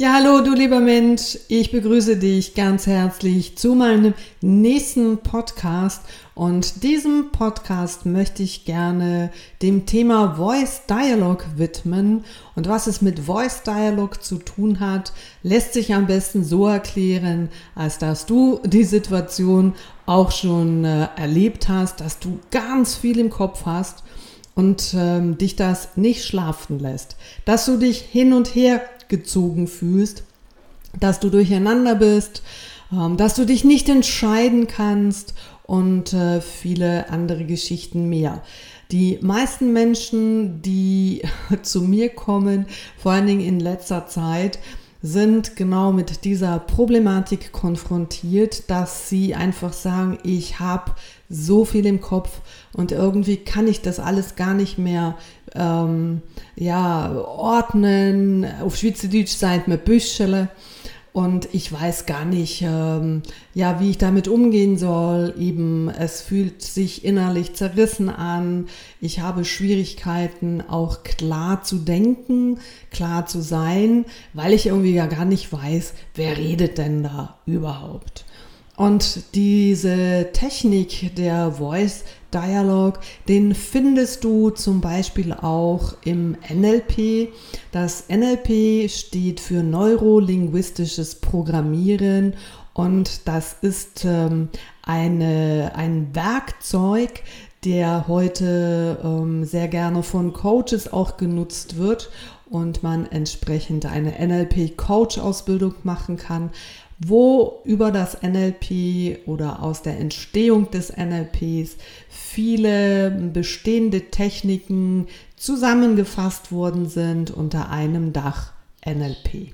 Ja, hallo du lieber Mensch, ich begrüße dich ganz herzlich zu meinem nächsten Podcast. Und diesem Podcast möchte ich gerne dem Thema Voice Dialogue widmen. Und was es mit Voice Dialogue zu tun hat, lässt sich am besten so erklären, als dass du die Situation auch schon äh, erlebt hast, dass du ganz viel im Kopf hast und ähm, dich das nicht schlafen lässt, dass du dich hin und her gezogen fühlst, dass du durcheinander bist, ähm, dass du dich nicht entscheiden kannst und äh, viele andere Geschichten mehr. Die meisten Menschen, die zu mir kommen, vor allen Dingen in letzter Zeit, sind genau mit dieser Problematik konfrontiert, dass sie einfach sagen, ich habe so viel im Kopf und irgendwie kann ich das alles gar nicht mehr ähm, ja, ordnen. Auf Schweizerdeutsch seid mir Büschele und ich weiß gar nicht, ähm, ja, wie ich damit umgehen soll. Eben, es fühlt sich innerlich zerrissen an. Ich habe Schwierigkeiten, auch klar zu denken, klar zu sein, weil ich irgendwie ja gar nicht weiß, wer redet denn da überhaupt. Und diese Technik der Voice Dialog, den findest du zum Beispiel auch im NLP. Das NLP steht für neurolinguistisches Programmieren und das ist ähm, eine, ein Werkzeug, der heute ähm, sehr gerne von Coaches auch genutzt wird und man entsprechend eine NLP-Coach-Ausbildung machen kann wo über das NLP oder aus der Entstehung des NLPs viele bestehende Techniken zusammengefasst worden sind unter einem Dach NLP.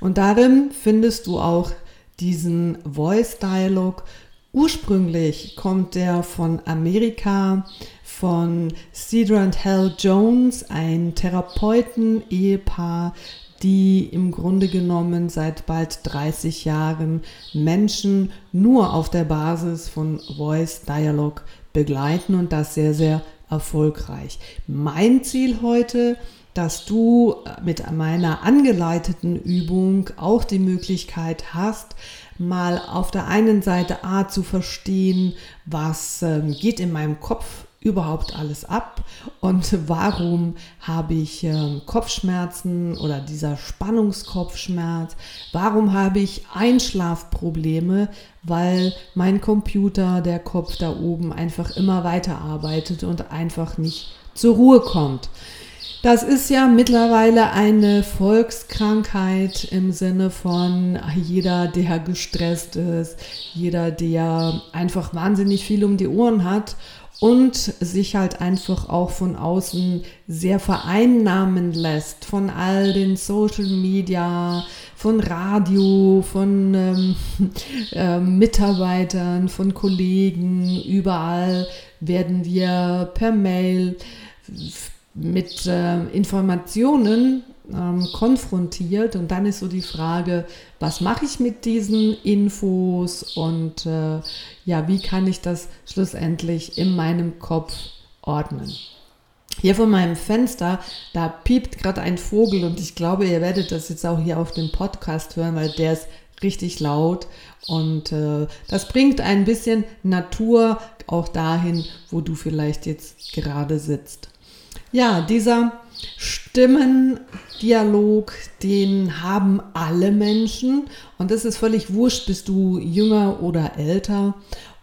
Und darin findest du auch diesen Voice Dialog. Ursprünglich kommt der von Amerika, von Cedar und Hal Jones, ein Therapeuten-Ehepaar, die im Grunde genommen seit bald 30 Jahren Menschen nur auf der Basis von Voice Dialog begleiten und das sehr, sehr erfolgreich. Mein Ziel heute, dass du mit meiner angeleiteten Übung auch die Möglichkeit hast, mal auf der einen Seite A zu verstehen, was ähm, geht in meinem Kopf überhaupt alles ab? Und warum habe ich äh, Kopfschmerzen oder dieser Spannungskopfschmerz, warum habe ich Einschlafprobleme, weil mein Computer, der Kopf da oben einfach immer weiter arbeitet und einfach nicht zur Ruhe kommt. Das ist ja mittlerweile eine Volkskrankheit im Sinne von jeder, der gestresst ist, jeder, der einfach wahnsinnig viel um die Ohren hat und sich halt einfach auch von außen sehr vereinnahmen lässt von all den Social Media, von Radio, von ähm, äh, Mitarbeitern, von Kollegen, überall werden wir per Mail mit äh, Informationen ähm, konfrontiert und dann ist so die Frage, was mache ich mit diesen Infos und äh, ja, wie kann ich das schlussendlich in meinem Kopf ordnen. Hier von meinem Fenster, da piept gerade ein Vogel und ich glaube, ihr werdet das jetzt auch hier auf dem Podcast hören, weil der ist richtig laut und äh, das bringt ein bisschen Natur auch dahin, wo du vielleicht jetzt gerade sitzt. Ja, dieser Stimmendialog, den haben alle Menschen. Und es ist völlig wurscht, bist du jünger oder älter.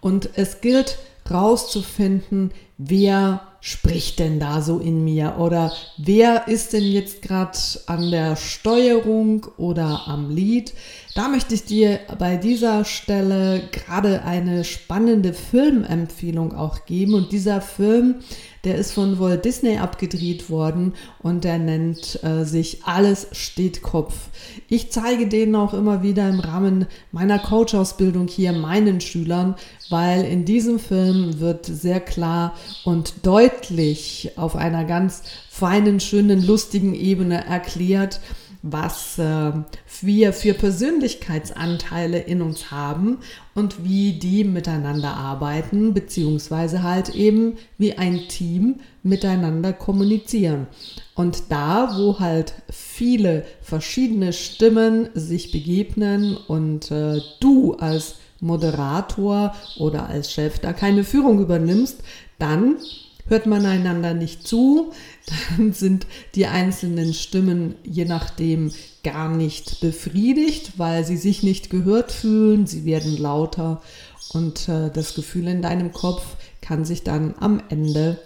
Und es gilt rauszufinden, wer spricht denn da so in mir? Oder wer ist denn jetzt gerade an der Steuerung oder am Lied. Da möchte ich dir bei dieser Stelle gerade eine spannende Filmempfehlung auch geben. Und dieser Film, der ist von Walt Disney abgedreht worden und der nennt äh, sich Alles steht Kopf. Ich zeige den auch immer wieder im Rahmen meiner Coach-Ausbildung hier meinen Schülern, weil in diesem Film wird sehr klar und deutlich auf einer ganz feinen, schönen, lustigen Ebene erklärt, was äh, wir für Persönlichkeitsanteile in uns haben und wie die miteinander arbeiten, beziehungsweise halt eben wie ein Team miteinander kommunizieren. Und da, wo halt viele verschiedene Stimmen sich begegnen und äh, du als Moderator oder als Chef da keine Führung übernimmst, dann hört man einander nicht zu, dann sind die einzelnen Stimmen je nachdem gar nicht befriedigt, weil sie sich nicht gehört fühlen, sie werden lauter und äh, das Gefühl in deinem Kopf kann sich dann am Ende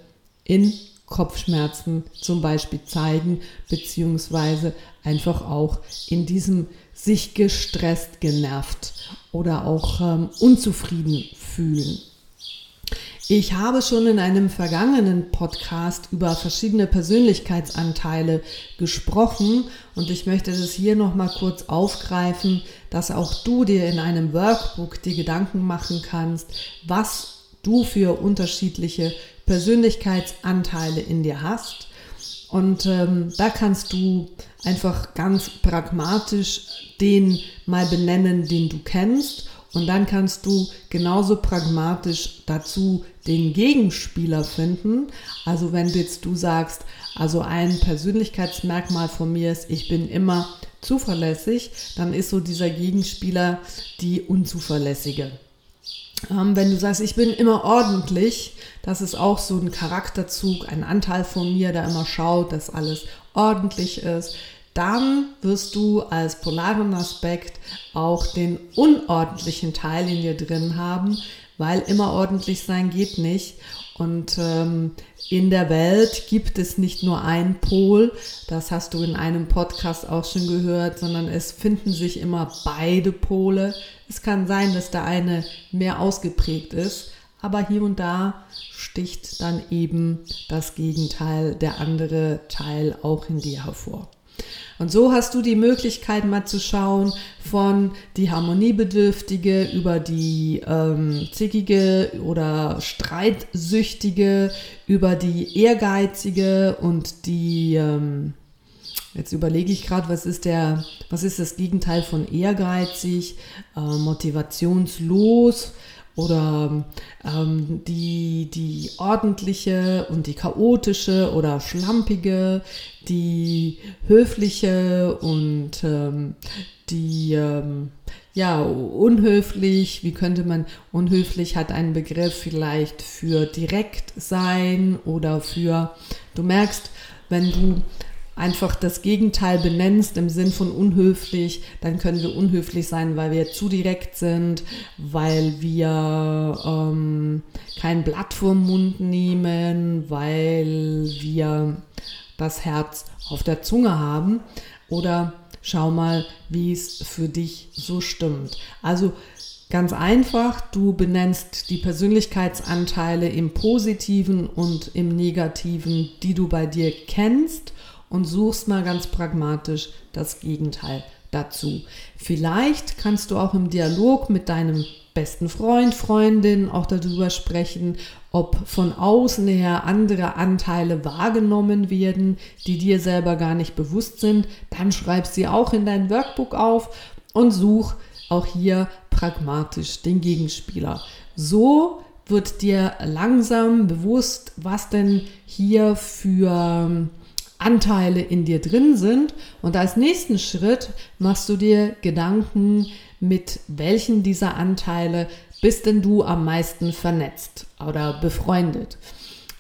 in Kopfschmerzen zum Beispiel zeigen, beziehungsweise einfach auch in diesem sich gestresst, genervt oder auch ähm, unzufrieden fühlen. Ich habe schon in einem vergangenen Podcast über verschiedene Persönlichkeitsanteile gesprochen und ich möchte das hier noch mal kurz aufgreifen, dass auch du dir in einem Workbook die Gedanken machen kannst, was du für unterschiedliche Persönlichkeitsanteile in dir hast. Und ähm, da kannst du einfach ganz pragmatisch den mal benennen, den du kennst und dann kannst du genauso pragmatisch dazu den Gegenspieler finden. Also wenn jetzt du sagst, also ein Persönlichkeitsmerkmal von mir ist, ich bin immer zuverlässig, dann ist so dieser Gegenspieler die unzuverlässige. Ähm, wenn du sagst, ich bin immer ordentlich, das ist auch so ein Charakterzug, ein Anteil von mir, der immer schaut, dass alles ordentlich ist dann wirst du als polaren Aspekt auch den unordentlichen Teil in dir drin haben, weil immer ordentlich sein geht nicht. Und ähm, in der Welt gibt es nicht nur einen Pol, das hast du in einem Podcast auch schon gehört, sondern es finden sich immer beide Pole. Es kann sein, dass der eine mehr ausgeprägt ist, aber hier und da sticht dann eben das Gegenteil, der andere Teil auch in dir hervor. Und so hast du die Möglichkeit mal zu schauen von die Harmoniebedürftige über die ähm, zickige oder streitsüchtige, über die ehrgeizige und die ähm, Jetzt überlege ich gerade, was ist was ist das Gegenteil von ehrgeizig, äh, motivationslos, oder ähm, die, die ordentliche und die chaotische oder schlampige, die höfliche und ähm, die ähm, ja unhöflich. Wie könnte man unhöflich hat einen Begriff vielleicht für direkt sein oder für du merkst, wenn du einfach das Gegenteil benennst im Sinn von unhöflich, dann können wir unhöflich sein, weil wir zu direkt sind, weil wir ähm, kein Blatt vorm Mund nehmen, weil wir das Herz auf der Zunge haben oder schau mal, wie es für dich so stimmt. Also ganz einfach, du benennst die Persönlichkeitsanteile im positiven und im negativen, die du bei dir kennst und suchst mal ganz pragmatisch das Gegenteil dazu. Vielleicht kannst du auch im Dialog mit deinem besten Freund, Freundin auch darüber sprechen, ob von außen her andere Anteile wahrgenommen werden, die dir selber gar nicht bewusst sind. Dann schreib sie auch in dein Workbook auf und such auch hier pragmatisch den Gegenspieler. So wird dir langsam bewusst, was denn hier für Anteile in dir drin sind. Und als nächsten Schritt machst du dir Gedanken, mit welchen dieser Anteile bist denn du am meisten vernetzt oder befreundet.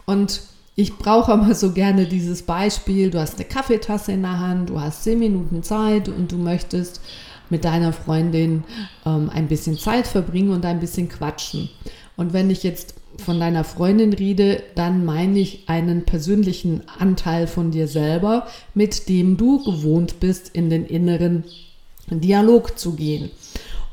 Und ich brauche aber so gerne dieses Beispiel, du hast eine Kaffeetasse in der Hand, du hast zehn Minuten Zeit und du möchtest mit deiner Freundin ähm, ein bisschen Zeit verbringen und ein bisschen quatschen. Und wenn ich jetzt von deiner Freundin rede, dann meine ich einen persönlichen Anteil von dir selber, mit dem du gewohnt bist, in den inneren Dialog zu gehen.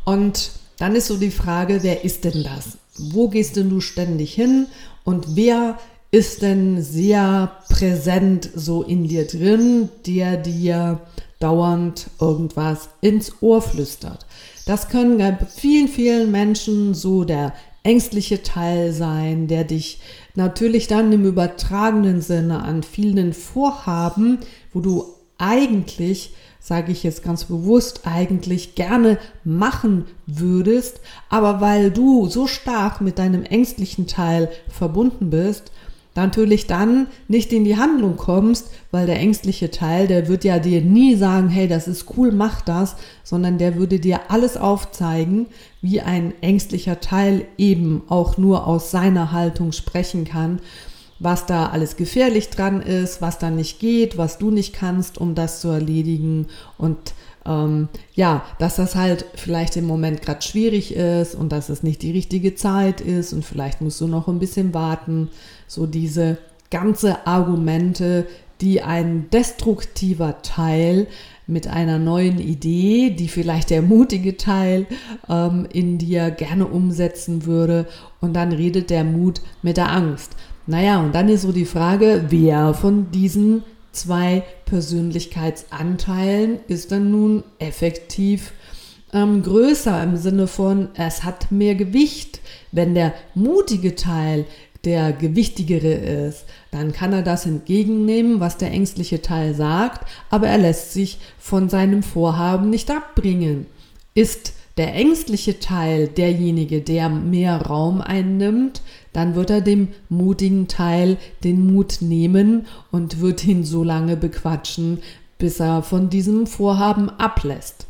Und dann ist so die Frage, wer ist denn das? Wo gehst denn du ständig hin? Und wer ist denn sehr präsent so in dir drin, der dir dauernd irgendwas ins Ohr flüstert? Das können bei vielen, vielen Menschen so der ängstliche Teil sein, der dich natürlich dann im übertragenen Sinne an vielen Vorhaben, wo du eigentlich sage ich jetzt ganz bewusst, eigentlich gerne machen würdest, aber weil du so stark mit deinem ängstlichen Teil verbunden bist, natürlich dann nicht in die Handlung kommst, weil der ängstliche Teil, der wird ja dir nie sagen, hey, das ist cool, mach das, sondern der würde dir alles aufzeigen, wie ein ängstlicher Teil eben auch nur aus seiner Haltung sprechen kann was da alles gefährlich dran ist, was da nicht geht, was du nicht kannst, um das zu erledigen. Und ähm, ja, dass das halt vielleicht im Moment gerade schwierig ist und dass es nicht die richtige Zeit ist und vielleicht musst du noch ein bisschen warten. So diese ganze Argumente, die ein destruktiver Teil mit einer neuen Idee, die vielleicht der mutige Teil ähm, in dir gerne umsetzen würde. Und dann redet der Mut mit der Angst. Naja, und dann ist so die Frage, wer von diesen zwei Persönlichkeitsanteilen ist dann nun effektiv ähm, größer im Sinne von, es hat mehr Gewicht. Wenn der mutige Teil der gewichtigere ist, dann kann er das entgegennehmen, was der ängstliche Teil sagt, aber er lässt sich von seinem Vorhaben nicht abbringen. Ist der ängstliche Teil derjenige, der mehr Raum einnimmt, dann wird er dem mutigen Teil den Mut nehmen und wird ihn so lange bequatschen, bis er von diesem Vorhaben ablässt.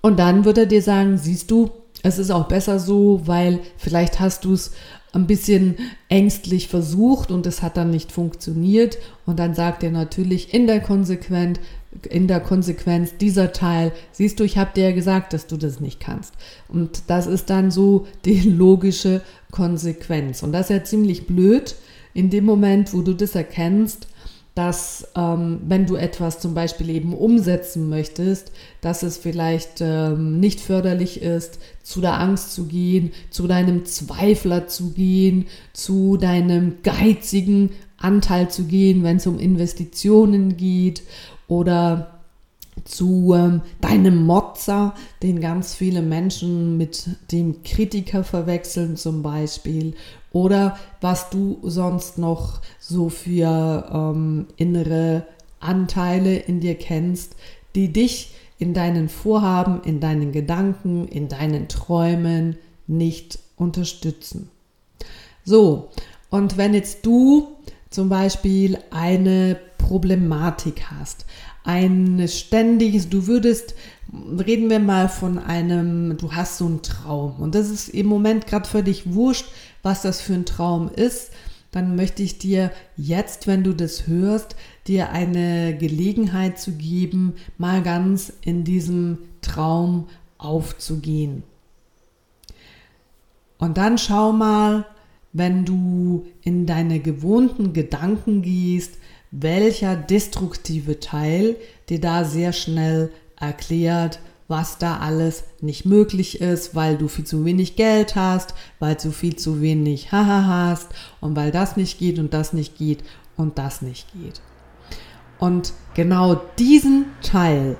Und dann wird er dir sagen, siehst du, es ist auch besser so, weil vielleicht hast du es ein bisschen ängstlich versucht und es hat dann nicht funktioniert. Und dann sagt er natürlich in der Konsequenz, in der Konsequenz dieser Teil, siehst du, ich habe dir ja gesagt, dass du das nicht kannst. Und das ist dann so die logische Konsequenz. Und das ist ja ziemlich blöd in dem Moment, wo du das erkennst, dass ähm, wenn du etwas zum Beispiel eben umsetzen möchtest, dass es vielleicht ähm, nicht förderlich ist, zu der Angst zu gehen, zu deinem Zweifler zu gehen, zu deinem geizigen Anteil zu gehen, wenn es um Investitionen geht oder zu ähm, deinem Motzer, den ganz viele Menschen mit dem Kritiker verwechseln zum Beispiel, oder was du sonst noch so für ähm, innere Anteile in dir kennst, die dich in deinen Vorhaben, in deinen Gedanken, in deinen Träumen nicht unterstützen. So, und wenn jetzt du zum Beispiel eine Problematik hast, ein ständiges, du würdest, reden wir mal von einem, du hast so einen Traum und das ist im Moment gerade völlig wurscht, was das für ein Traum ist, dann möchte ich dir jetzt, wenn du das hörst, dir eine Gelegenheit zu geben, mal ganz in diesem Traum aufzugehen. Und dann schau mal, wenn du in deine gewohnten Gedanken gehst, welcher destruktive Teil dir da sehr schnell erklärt, was da alles nicht möglich ist, weil du viel zu wenig Geld hast, weil du viel zu wenig Haha hast und weil das nicht geht und das nicht geht und das nicht geht. Und genau diesen Teil,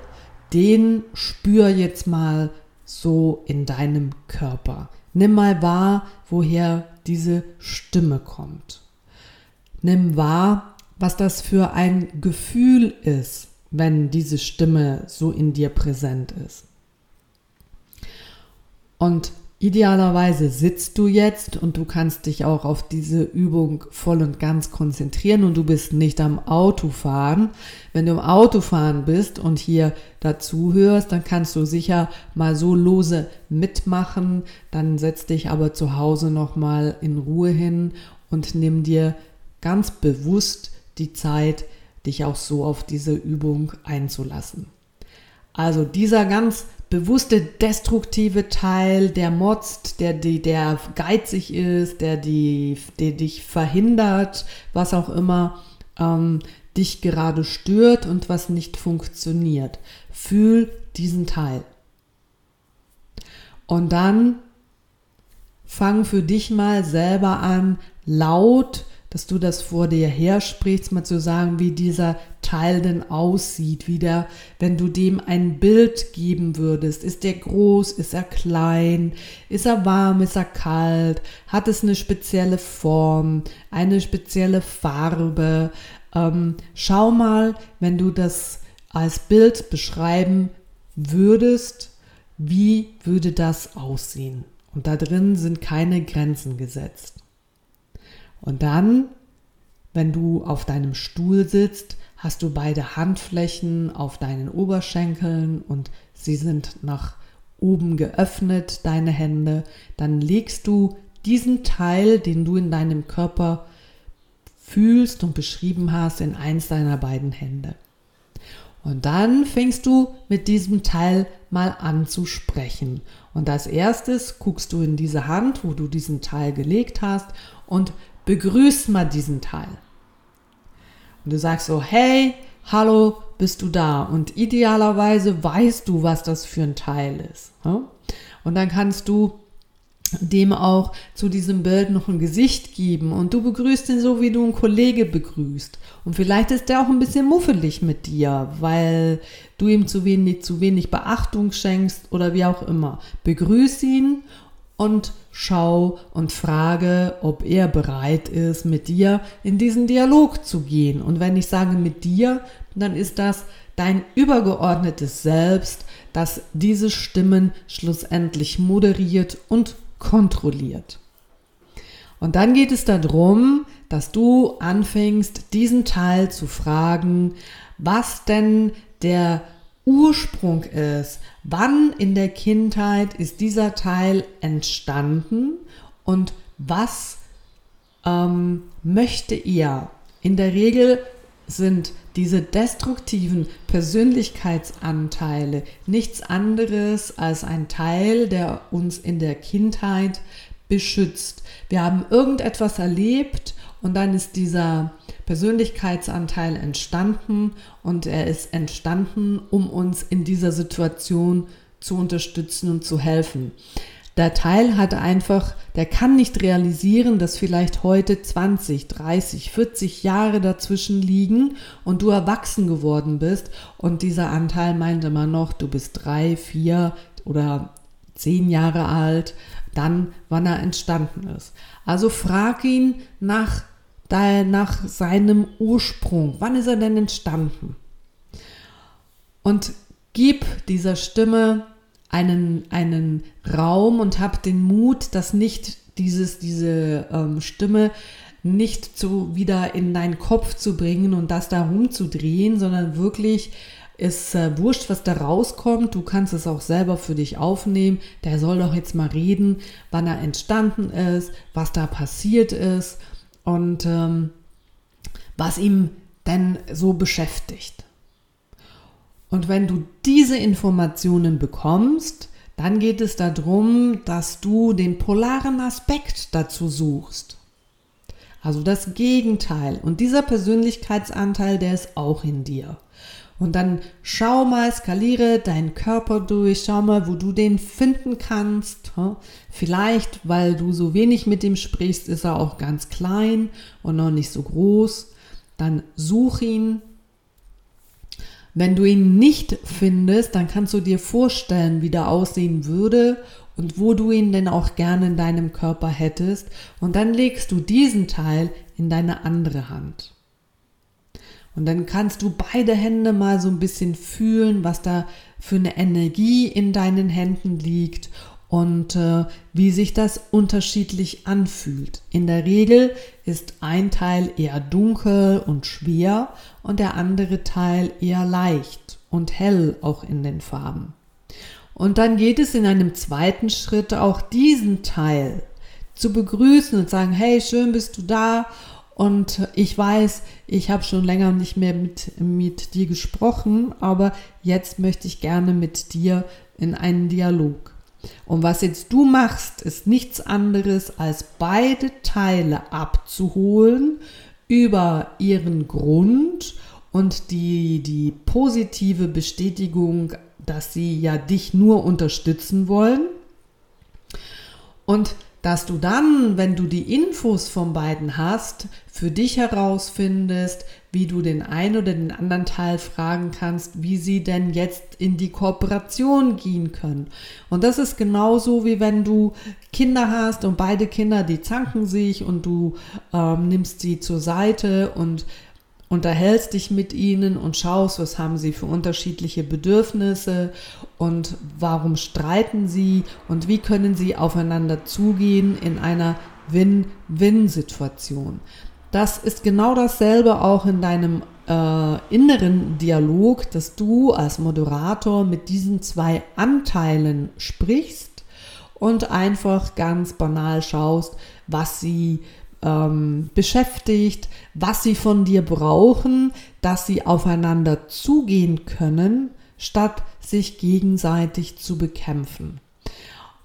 den spür jetzt mal so in deinem Körper. Nimm mal wahr, woher diese Stimme kommt. Nimm wahr, was das für ein Gefühl ist, wenn diese Stimme so in dir präsent ist. Und idealerweise sitzt du jetzt und du kannst dich auch auf diese Übung voll und ganz konzentrieren und du bist nicht am Autofahren. Wenn du im Autofahren bist und hier dazu hörst, dann kannst du sicher mal so lose mitmachen, dann setz dich aber zu Hause nochmal in Ruhe hin und nimm dir ganz bewusst die Zeit, dich auch so auf diese Übung einzulassen. Also dieser ganz bewusste destruktive Teil, der motzt, der, der geizig ist, der, die, der dich verhindert, was auch immer ähm, dich gerade stört und was nicht funktioniert. Fühl diesen Teil. Und dann fang für dich mal selber an, laut dass du das vor dir her sprichst, mal zu sagen, wie dieser Teil denn aussieht, wie der, wenn du dem ein Bild geben würdest. Ist der groß, ist er klein, ist er warm, ist er kalt, hat es eine spezielle Form, eine spezielle Farbe. Ähm, schau mal, wenn du das als Bild beschreiben würdest, wie würde das aussehen? Und da drin sind keine Grenzen gesetzt. Und dann, wenn du auf deinem Stuhl sitzt, hast du beide Handflächen auf deinen Oberschenkeln und sie sind nach oben geöffnet, deine Hände. Dann legst du diesen Teil, den du in deinem Körper fühlst und beschrieben hast, in eins deiner beiden Hände. Und dann fängst du mit diesem Teil mal an zu sprechen. Und als erstes guckst du in diese Hand, wo du diesen Teil gelegt hast und begrüßt mal diesen Teil. Und du sagst so, hey, hallo, bist du da? Und idealerweise weißt du, was das für ein Teil ist. Und dann kannst du dem auch zu diesem Bild noch ein Gesicht geben und du begrüßt ihn so, wie du einen Kollege begrüßt. Und vielleicht ist der auch ein bisschen muffelig mit dir, weil du ihm zu wenig, zu wenig Beachtung schenkst oder wie auch immer. Begrüß ihn und schau und frage, ob er bereit ist, mit dir in diesen Dialog zu gehen. Und wenn ich sage mit dir, dann ist das dein übergeordnetes Selbst, das diese Stimmen schlussendlich moderiert und kontrolliert. Und dann geht es darum, dass du anfängst, diesen Teil zu fragen, was denn der Ursprung ist. Wann in der Kindheit ist dieser Teil entstanden und was ähm, möchte er? In der Regel sind diese destruktiven Persönlichkeitsanteile nichts anderes als ein Teil, der uns in der Kindheit beschützt. Wir haben irgendetwas erlebt und dann ist dieser Persönlichkeitsanteil entstanden und er ist entstanden, um uns in dieser Situation zu unterstützen und zu helfen. Der Teil hat einfach, der kann nicht realisieren, dass vielleicht heute 20, 30, 40 Jahre dazwischen liegen und du erwachsen geworden bist und dieser Anteil meint immer noch, du bist drei, vier oder zehn Jahre alt, dann, wann er entstanden ist. Also frag ihn nach, nach seinem Ursprung. Wann ist er denn entstanden? Und gib dieser Stimme einen, einen Raum und habe den Mut, dass nicht dieses, diese ähm, Stimme nicht so wieder in deinen Kopf zu bringen und das da rumzudrehen, sondern wirklich ist äh, wurscht, was da rauskommt. Du kannst es auch selber für dich aufnehmen. Der soll doch jetzt mal reden, wann er entstanden ist, was da passiert ist und ähm, was ihm denn so beschäftigt. Und wenn du diese Informationen bekommst, dann geht es darum, dass du den polaren Aspekt dazu suchst. Also das Gegenteil. Und dieser Persönlichkeitsanteil, der ist auch in dir. Und dann schau mal, skaliere deinen Körper durch, schau mal, wo du den finden kannst. Vielleicht, weil du so wenig mit ihm sprichst, ist er auch ganz klein und noch nicht so groß. Dann such ihn, wenn du ihn nicht findest, dann kannst du dir vorstellen, wie der aussehen würde und wo du ihn denn auch gerne in deinem Körper hättest. Und dann legst du diesen Teil in deine andere Hand. Und dann kannst du beide Hände mal so ein bisschen fühlen, was da für eine Energie in deinen Händen liegt und äh, wie sich das unterschiedlich anfühlt. In der Regel ist ein Teil eher dunkel und schwer und der andere Teil eher leicht und hell auch in den Farben. Und dann geht es in einem zweiten Schritt auch diesen Teil zu begrüßen und sagen, hey, schön bist du da und ich weiß, ich habe schon länger nicht mehr mit, mit dir gesprochen, aber jetzt möchte ich gerne mit dir in einen Dialog. Und was jetzt du machst, ist nichts anderes, als beide Teile abzuholen über ihren Grund und die, die positive Bestätigung, dass sie ja dich nur unterstützen wollen. Und dass du dann, wenn du die Infos von beiden hast, für dich herausfindest, wie du den einen oder den anderen Teil fragen kannst, wie sie denn jetzt in die Kooperation gehen können. Und das ist genauso wie wenn du Kinder hast und beide Kinder, die zanken sich und du ähm, nimmst sie zur Seite und unterhältst dich mit ihnen und schaust, was haben sie für unterschiedliche Bedürfnisse und warum streiten sie und wie können sie aufeinander zugehen in einer Win-Win-Situation. Das ist genau dasselbe auch in deinem äh, inneren Dialog, dass du als Moderator mit diesen zwei Anteilen sprichst und einfach ganz banal schaust, was sie ähm, beschäftigt, was sie von dir brauchen, dass sie aufeinander zugehen können, statt sich gegenseitig zu bekämpfen.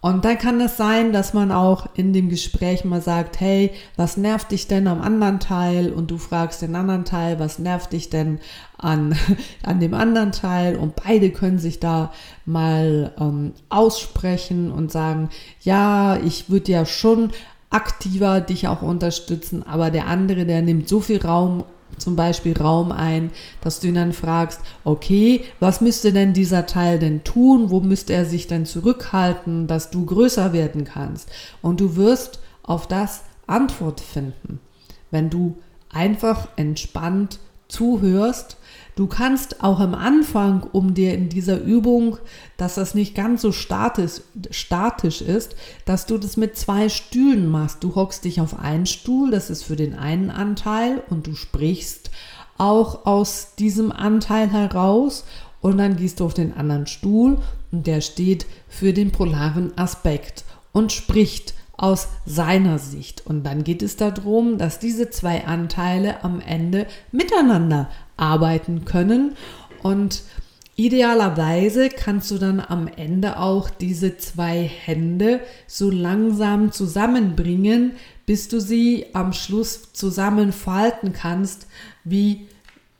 Und dann kann es sein, dass man auch in dem Gespräch mal sagt, hey, was nervt dich denn am anderen Teil? Und du fragst den anderen Teil, was nervt dich denn an, an dem anderen Teil? Und beide können sich da mal ähm, aussprechen und sagen, ja, ich würde ja schon aktiver dich auch unterstützen, aber der andere, der nimmt so viel Raum zum Beispiel Raum ein, dass du ihn dann fragst, okay, was müsste denn dieser Teil denn tun? Wo müsste er sich denn zurückhalten, dass du größer werden kannst? Und du wirst auf das Antwort finden, wenn du einfach entspannt zuhörst Du kannst auch am Anfang, um dir in dieser Übung, dass das nicht ganz so statisch, statisch ist, dass du das mit zwei Stühlen machst. Du hockst dich auf einen Stuhl, das ist für den einen Anteil und du sprichst auch aus diesem Anteil heraus und dann gehst du auf den anderen Stuhl und der steht für den polaren Aspekt und spricht aus seiner Sicht. Und dann geht es darum, dass diese zwei Anteile am Ende miteinander arbeiten können. Und idealerweise kannst du dann am Ende auch diese zwei Hände so langsam zusammenbringen, bis du sie am Schluss zusammenfalten kannst, wie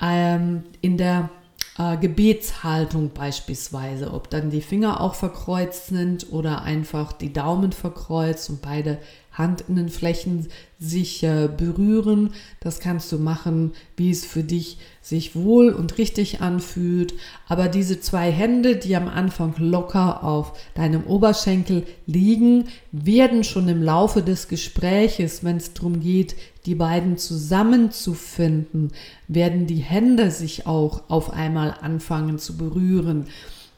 ähm, in der äh, Gebetshaltung beispielsweise, ob dann die Finger auch verkreuzt sind oder einfach die Daumen verkreuzt und beide Handinnenflächen sich äh, berühren. Das kannst du machen, wie es für dich sich wohl und richtig anfühlt. Aber diese zwei Hände, die am Anfang locker auf deinem Oberschenkel liegen, werden schon im Laufe des Gespräches, wenn es darum geht, die beiden zusammenzufinden, werden die Hände sich auch auf einmal anfangen zu berühren.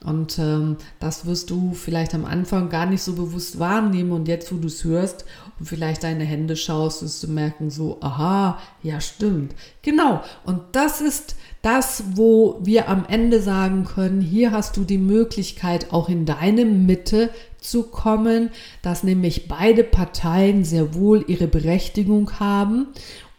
Und ähm, das wirst du vielleicht am Anfang gar nicht so bewusst wahrnehmen und jetzt, wo du es hörst und vielleicht deine Hände schaust, wirst du merken, so, aha, ja stimmt. Genau. Und das ist das, wo wir am Ende sagen können, hier hast du die Möglichkeit, auch in deine Mitte zu kommen, dass nämlich beide Parteien sehr wohl ihre Berechtigung haben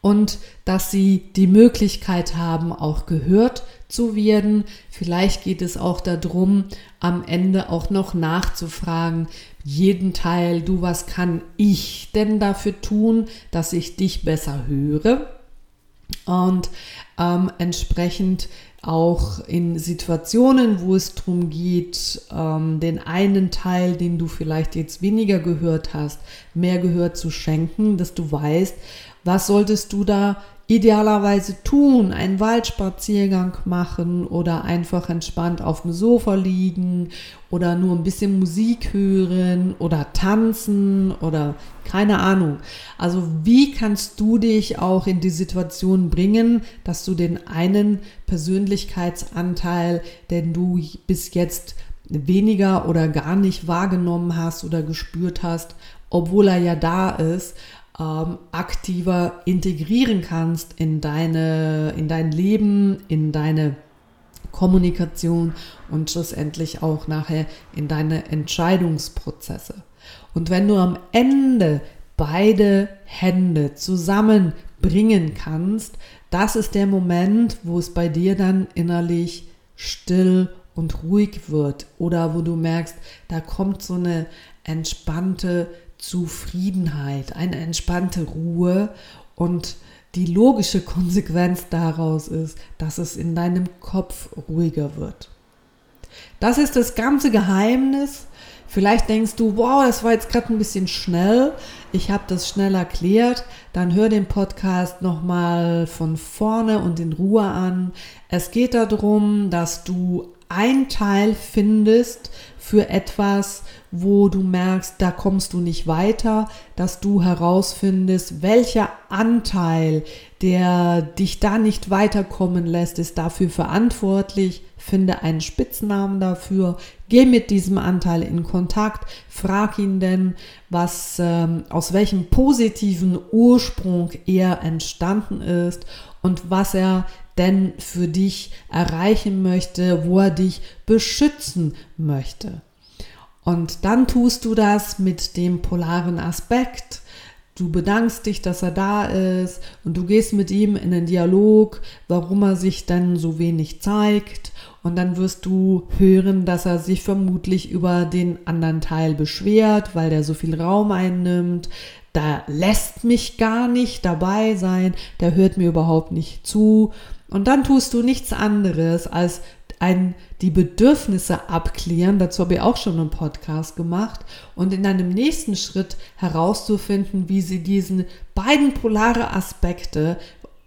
und dass sie die Möglichkeit haben, auch gehört zu werden. Vielleicht geht es auch darum, am Ende auch noch nachzufragen, jeden Teil, du, was kann ich denn dafür tun, dass ich dich besser höre? Und ähm, entsprechend auch in Situationen, wo es darum geht, ähm, den einen Teil, den du vielleicht jetzt weniger gehört hast, mehr gehört zu schenken, dass du weißt, was solltest du da idealerweise tun, einen Waldspaziergang machen oder einfach entspannt auf dem Sofa liegen oder nur ein bisschen Musik hören oder tanzen oder keine Ahnung. Also wie kannst du dich auch in die Situation bringen, dass du den einen Persönlichkeitsanteil, den du bis jetzt weniger oder gar nicht wahrgenommen hast oder gespürt hast, obwohl er ja da ist, ähm, aktiver integrieren kannst in deine, in dein Leben, in deine Kommunikation und schlussendlich auch nachher in deine Entscheidungsprozesse. Und wenn du am Ende beide Hände zusammenbringen kannst, das ist der Moment, wo es bei dir dann innerlich still und ruhig wird oder wo du merkst, da kommt so eine entspannte Zufriedenheit, eine entspannte Ruhe und die logische Konsequenz daraus ist, dass es in deinem Kopf ruhiger wird. Das ist das ganze Geheimnis. Vielleicht denkst du, wow, das war jetzt gerade ein bisschen schnell. Ich habe das schnell erklärt. Dann hör den Podcast nochmal von vorne und in Ruhe an. Es geht darum, dass du ein Teil findest für etwas, wo du merkst, da kommst du nicht weiter, dass du herausfindest, welcher Anteil, der dich da nicht weiterkommen lässt, ist dafür verantwortlich. Finde einen Spitznamen dafür, geh mit diesem Anteil in Kontakt, frag ihn denn, was ähm, aus welchem positiven Ursprung er entstanden ist und was er denn für dich erreichen möchte, wo er dich beschützen möchte. Und dann tust du das mit dem polaren Aspekt. Du bedankst dich, dass er da ist und du gehst mit ihm in den Dialog, warum er sich dann so wenig zeigt. Und dann wirst du hören, dass er sich vermutlich über den anderen Teil beschwert, weil der so viel Raum einnimmt. Da lässt mich gar nicht dabei sein, der hört mir überhaupt nicht zu. Und dann tust du nichts anderes, als ein, die Bedürfnisse abklären. Dazu habe ich auch schon einen Podcast gemacht. Und in einem nächsten Schritt herauszufinden, wie sie diesen beiden polare Aspekte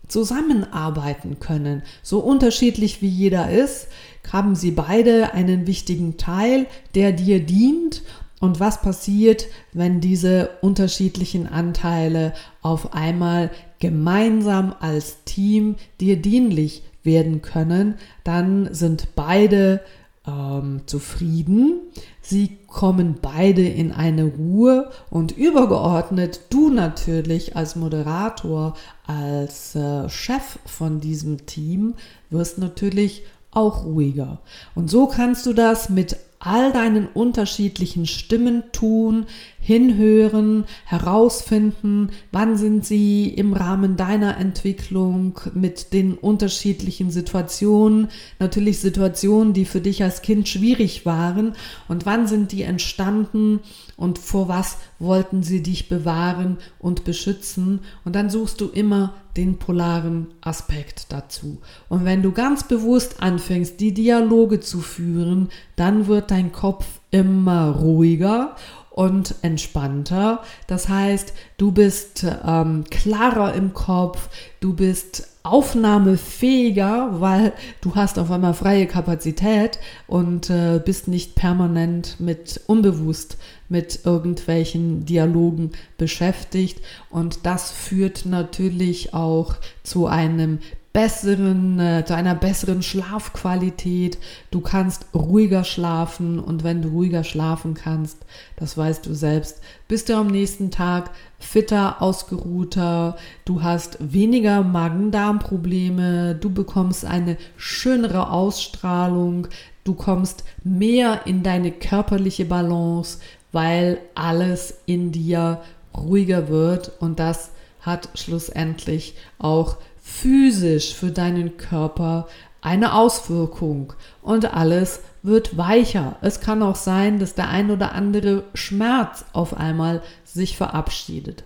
zusammenarbeiten können. So unterschiedlich wie jeder ist, haben sie beide einen wichtigen Teil, der dir dient. Und was passiert, wenn diese unterschiedlichen Anteile auf einmal gemeinsam als Team dir dienlich werden können, dann sind beide ähm, zufrieden. Sie kommen beide in eine Ruhe und übergeordnet du natürlich als Moderator, als äh, Chef von diesem Team wirst natürlich auch ruhiger. Und so kannst du das mit all deinen unterschiedlichen Stimmen tun, hinhören, herausfinden, wann sind sie im Rahmen deiner Entwicklung mit den unterschiedlichen Situationen, natürlich Situationen, die für dich als Kind schwierig waren und wann sind die entstanden und vor was wollten sie dich bewahren und beschützen. Und dann suchst du immer den polaren Aspekt dazu. Und wenn du ganz bewusst anfängst, die Dialoge zu führen, dann wird dein Kopf immer ruhiger und entspannter. Das heißt, du bist ähm, klarer im Kopf, du bist aufnahmefähiger, weil du hast auf einmal freie Kapazität und äh, bist nicht permanent mit unbewusst mit irgendwelchen Dialogen beschäftigt und das führt natürlich auch zu einem besseren, äh, zu einer besseren Schlafqualität. Du kannst ruhiger schlafen und wenn du ruhiger schlafen kannst, das weißt du selbst, bist du am nächsten Tag fitter, ausgeruhter, du hast weniger Magen-Darm-Probleme, du bekommst eine schönere Ausstrahlung, du kommst mehr in deine körperliche Balance, weil alles in dir ruhiger wird. Und das hat schlussendlich auch physisch für deinen Körper eine Auswirkung und alles wird weicher. Es kann auch sein, dass der ein oder andere Schmerz auf einmal sich verabschiedet.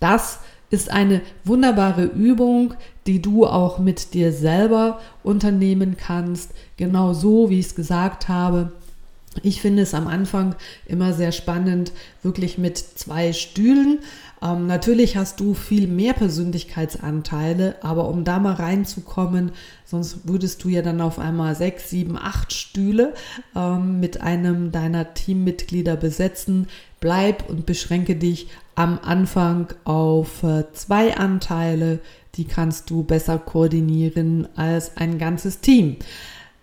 Das ist eine wunderbare Übung, die du auch mit dir selber unternehmen kannst, genau so, wie ich es gesagt habe. Ich finde es am Anfang immer sehr spannend, wirklich mit zwei Stühlen. Ähm, natürlich hast du viel mehr Persönlichkeitsanteile, aber um da mal reinzukommen, sonst würdest du ja dann auf einmal sechs, sieben, acht Stühle ähm, mit einem deiner Teammitglieder besetzen. Bleib und beschränke dich am Anfang auf äh, zwei Anteile, die kannst du besser koordinieren als ein ganzes Team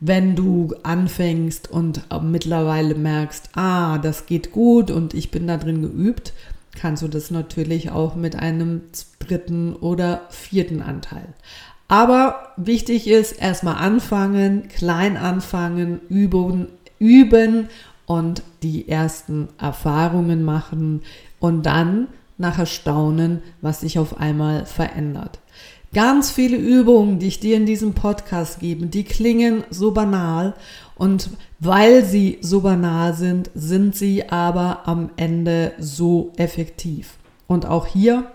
wenn du anfängst und mittlerweile merkst, ah, das geht gut und ich bin da drin geübt, kannst du das natürlich auch mit einem dritten oder vierten Anteil. Aber wichtig ist, erstmal anfangen, klein anfangen, üben, üben und die ersten Erfahrungen machen und dann nachher staunen, was sich auf einmal verändert. Ganz viele Übungen, die ich dir in diesem Podcast gebe, die klingen so banal und weil sie so banal sind, sind sie aber am Ende so effektiv. Und auch hier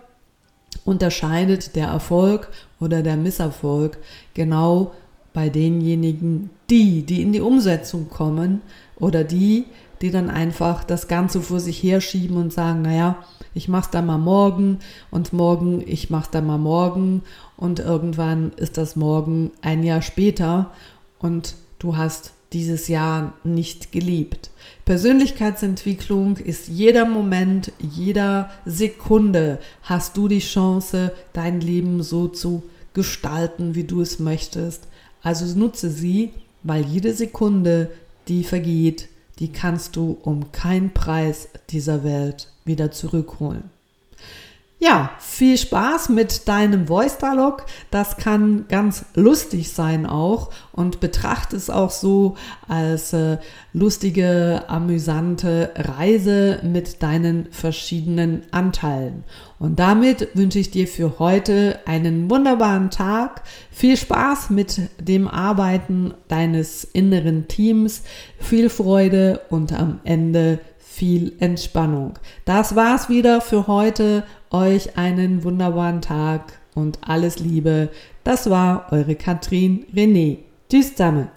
unterscheidet der Erfolg oder der Misserfolg genau bei denjenigen, die, die in die Umsetzung kommen oder die, die dann einfach das Ganze vor sich herschieben und sagen, naja, ich mach's dann mal morgen und morgen, ich mach's dann mal morgen und irgendwann ist das morgen ein Jahr später und du hast dieses Jahr nicht geliebt. Persönlichkeitsentwicklung ist jeder Moment, jeder Sekunde hast du die Chance, dein Leben so zu gestalten, wie du es möchtest. Also nutze sie, weil jede Sekunde, die vergeht, die kannst du um keinen Preis dieser Welt wieder zurückholen. Ja, viel Spaß mit deinem Voice Dialog. Das kann ganz lustig sein auch und betrachte es auch so als äh, lustige, amüsante Reise mit deinen verschiedenen Anteilen. Und damit wünsche ich dir für heute einen wunderbaren Tag. Viel Spaß mit dem Arbeiten deines inneren Teams, viel Freude und am Ende viel Entspannung. Das war's wieder für heute. Euch einen wunderbaren Tag und alles Liebe. Das war eure Katrin René. Tschüss zusammen.